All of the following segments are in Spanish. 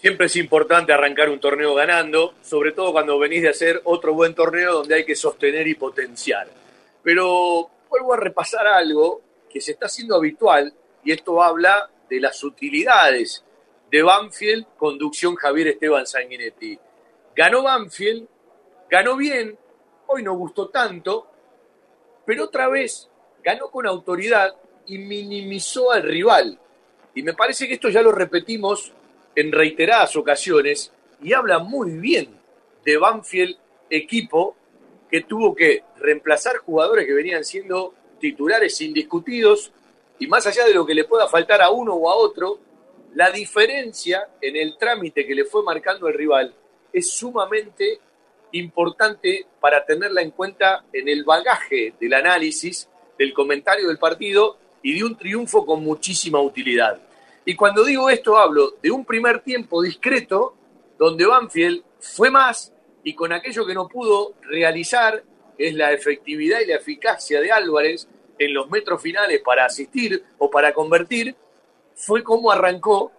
Siempre es importante arrancar un torneo ganando, sobre todo cuando venís de hacer otro buen torneo donde hay que sostener y potenciar. Pero vuelvo a repasar algo que se está haciendo habitual y esto habla de las utilidades de Banfield, conducción Javier Esteban Sanguinetti. Ganó Banfield, ganó bien, hoy no gustó tanto, pero otra vez ganó con autoridad y minimizó al rival. Y me parece que esto ya lo repetimos en reiteradas ocasiones y habla muy bien de Banfield, equipo que tuvo que reemplazar jugadores que venían siendo titulares indiscutidos y más allá de lo que le pueda faltar a uno o a otro, la diferencia en el trámite que le fue marcando el rival es sumamente importante para tenerla en cuenta en el bagaje del análisis, del comentario del partido y de un triunfo con muchísima utilidad. Y cuando digo esto hablo de un primer tiempo discreto donde Banfield fue más y con aquello que no pudo realizar es la efectividad y la eficacia de Álvarez en los metros finales para asistir o para convertir, fue como arrancó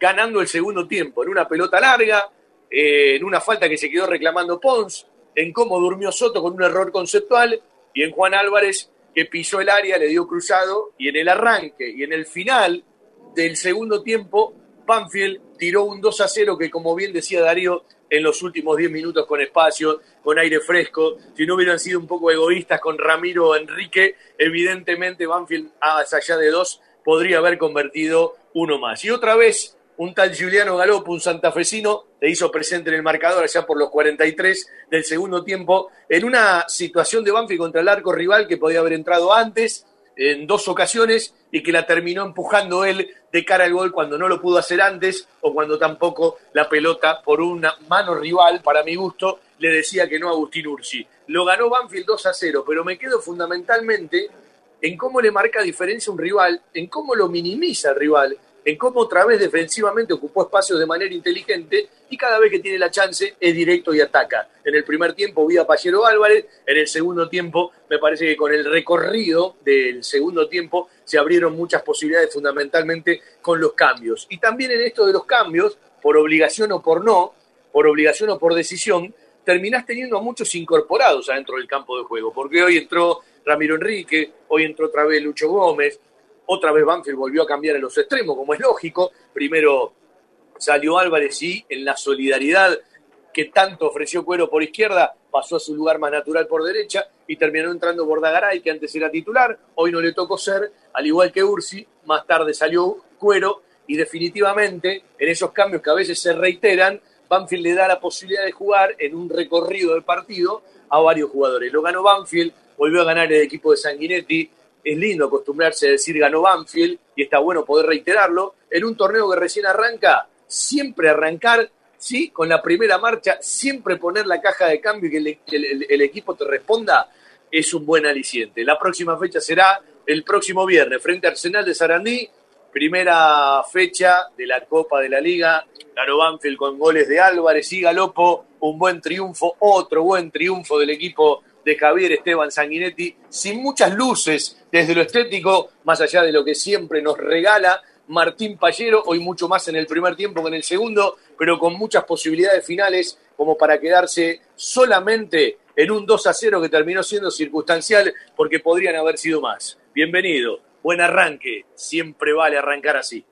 ganando el segundo tiempo, en una pelota larga, eh, en una falta que se quedó reclamando Pons, en cómo durmió Soto con un error conceptual y en Juan Álvarez que pisó el área, le dio cruzado y en el arranque y en el final del segundo tiempo, Banfield tiró un 2 a 0 que, como bien decía Darío, en los últimos 10 minutos con espacio, con aire fresco, si no hubieran sido un poco egoístas con Ramiro Enrique, evidentemente Banfield, más allá de dos, podría haber convertido uno más. Y otra vez, un tal Juliano Galopo, un santafesino, le hizo presente en el marcador allá por los 43 del segundo tiempo, en una situación de Banfield contra el arco rival que podía haber entrado antes, en dos ocasiones y que la terminó empujando él de cara al gol cuando no lo pudo hacer antes o cuando tampoco la pelota por una mano rival, para mi gusto, le decía que no a Agustín Ursi. Lo ganó Banfield 2 a 0, pero me quedo fundamentalmente en cómo le marca diferencia un rival, en cómo lo minimiza el rival en cómo otra vez defensivamente ocupó espacios de manera inteligente y cada vez que tiene la chance es directo y ataca. En el primer tiempo vi a Álvarez, en el segundo tiempo me parece que con el recorrido del segundo tiempo se abrieron muchas posibilidades fundamentalmente con los cambios. Y también en esto de los cambios, por obligación o por no, por obligación o por decisión, terminás teniendo a muchos incorporados adentro del campo de juego, porque hoy entró Ramiro Enrique, hoy entró otra vez Lucho Gómez, otra vez Banfield volvió a cambiar en los extremos, como es lógico. Primero salió Álvarez y en la solidaridad que tanto ofreció Cuero por izquierda, pasó a su lugar más natural por derecha y terminó entrando Bordagaray, que antes era titular. Hoy no le tocó ser, al igual que Ursi. Más tarde salió Cuero y definitivamente en esos cambios que a veces se reiteran, Banfield le da la posibilidad de jugar en un recorrido del partido a varios jugadores. Lo ganó Banfield, volvió a ganar el equipo de Sanguinetti, es lindo acostumbrarse a decir ganó Banfield y está bueno poder reiterarlo. En un torneo que recién arranca, siempre arrancar, ¿sí? Con la primera marcha, siempre poner la caja de cambio y que el, equipo te responda, es un buen aliciente. La próxima fecha será el próximo viernes frente a Arsenal de Sarandí, primera fecha de la Copa de la Liga. Ganó Banfield con goles de Álvarez y Galopo, un buen triunfo, otro buen triunfo del equipo de Javier Esteban Sanguinetti, sin muchas luces desde lo estético, más allá de lo que siempre nos regala Martín Pallero, hoy mucho más en el primer tiempo que en el segundo, pero con muchas posibilidades finales como para quedarse solamente en un 2 a 0 que terminó siendo circunstancial porque podrían haber sido más. Bienvenido, buen arranque, siempre vale arrancar así.